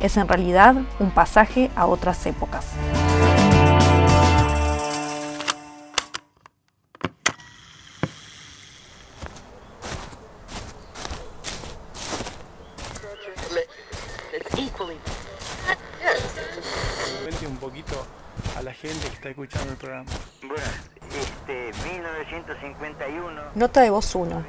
es en realidad un pasaje a otras épocas. Cuente un poquito a la gente que está escuchando el programa. Bueno, este, 1951. Nota de voz 1.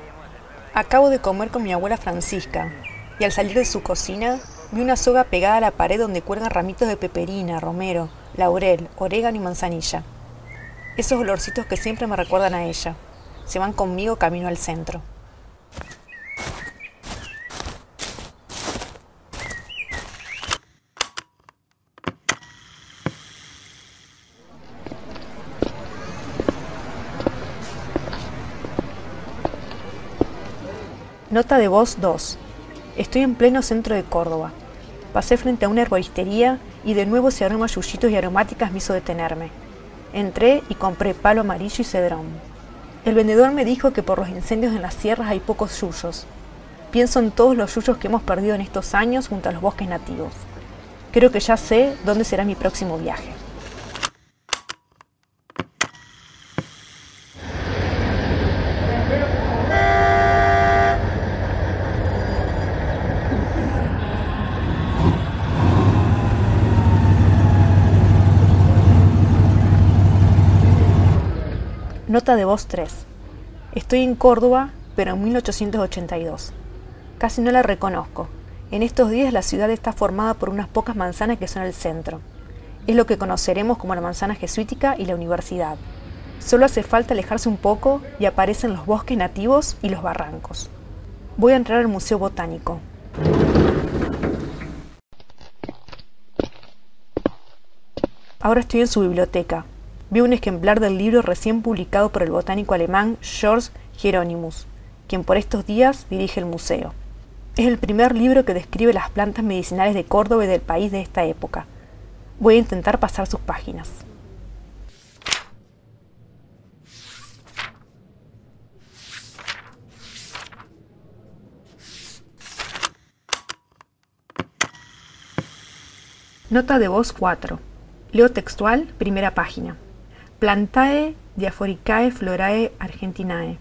Acabo de comer con mi abuela Francisca y al salir de su cocina vi una soga pegada a la pared donde cuelgan ramitos de peperina, romero, laurel, orégano y manzanilla. Esos olorcitos que siempre me recuerdan a ella. Se van conmigo camino al centro. Nota de voz 2. Estoy en pleno centro de Córdoba. Pasé frente a una herboristería y de nuevo ese aroma yuyitos y aromáticas me hizo detenerme. Entré y compré palo amarillo y cedrón. El vendedor me dijo que por los incendios en las sierras hay pocos yuyos. Pienso en todos los yuyos que hemos perdido en estos años junto a los bosques nativos. Creo que ya sé dónde será mi próximo viaje. Nota de voz 3. Estoy en Córdoba, pero en 1882. Casi no la reconozco. En estos días la ciudad está formada por unas pocas manzanas que son el centro. Es lo que conoceremos como la manzana jesuítica y la universidad. Solo hace falta alejarse un poco y aparecen los bosques nativos y los barrancos. Voy a entrar al Museo Botánico. Ahora estoy en su biblioteca, vi un ejemplar del libro recién publicado por el botánico alemán George Hieronymus, quien por estos días dirige el museo. Es el primer libro que describe las plantas medicinales de Córdoba y del país de esta época. Voy a intentar pasar sus páginas. Nota de voz 4. Leo textual, primera página. Plantae diaphoricae florae argentinae.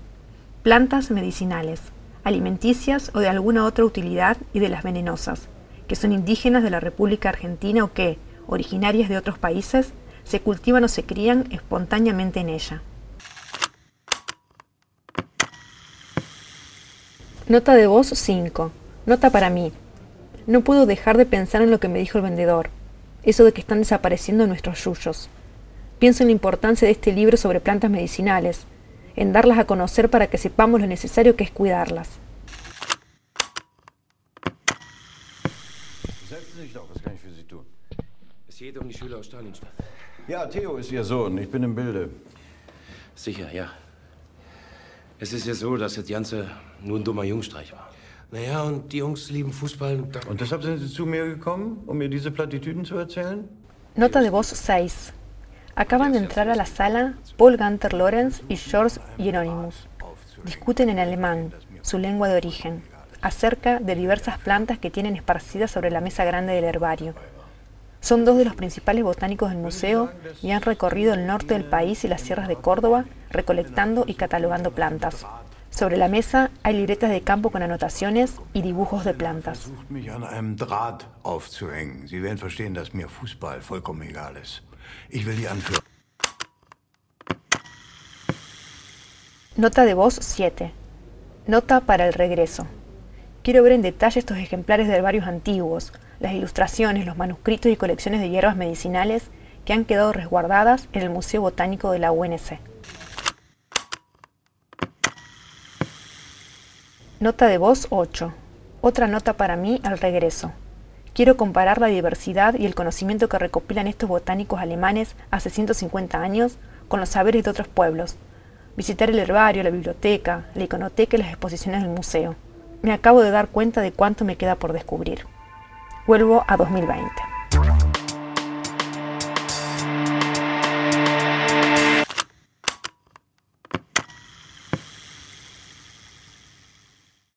Plantas medicinales, alimenticias o de alguna otra utilidad y de las venenosas, que son indígenas de la República Argentina o que, originarias de otros países, se cultivan o se crían espontáneamente en ella. Nota de voz 5. Nota para mí. No puedo dejar de pensar en lo que me dijo el vendedor, eso de que están desapareciendo nuestros yuyos. Pienso en la importancia de este libro sobre plantas medicinales, en darlas a conocer para que sepamos lo necesario que es cuidarlas. Ja, Theo ist Ihr Sohn, ich bin im Bilde. Sicher, ja. Es ist ja so, dass das Ganze nur ein dummer Jungstreich war. Naja, und die Jungs lieben Fußball. Und deshalb sind Sie zu mir gekommen, um mir diese Plattitüden zu erzählen? Nota de voz 6. Acaban de entrar a la sala Paul Gunter Lorenz y George Hieronymus. Discuten en alemán, su lengua de origen, acerca de diversas plantas que tienen esparcidas sobre la mesa grande del herbario. Son dos de los principales botánicos del museo y han recorrido el norte del país y las sierras de Córdoba recolectando y catalogando plantas. Sobre la mesa hay libretas de campo con anotaciones y dibujos de plantas. Nota de voz 7. Nota para el regreso. Quiero ver en detalle estos ejemplares de herbarios antiguos, las ilustraciones, los manuscritos y colecciones de hierbas medicinales que han quedado resguardadas en el Museo Botánico de la UNC. Nota de voz 8. Otra nota para mí al regreso. Quiero comparar la diversidad y el conocimiento que recopilan estos botánicos alemanes hace 150 años con los saberes de otros pueblos. Visitar el herbario, la biblioteca, la iconoteca y las exposiciones del museo. Me acabo de dar cuenta de cuánto me queda por descubrir. Vuelvo a 2020.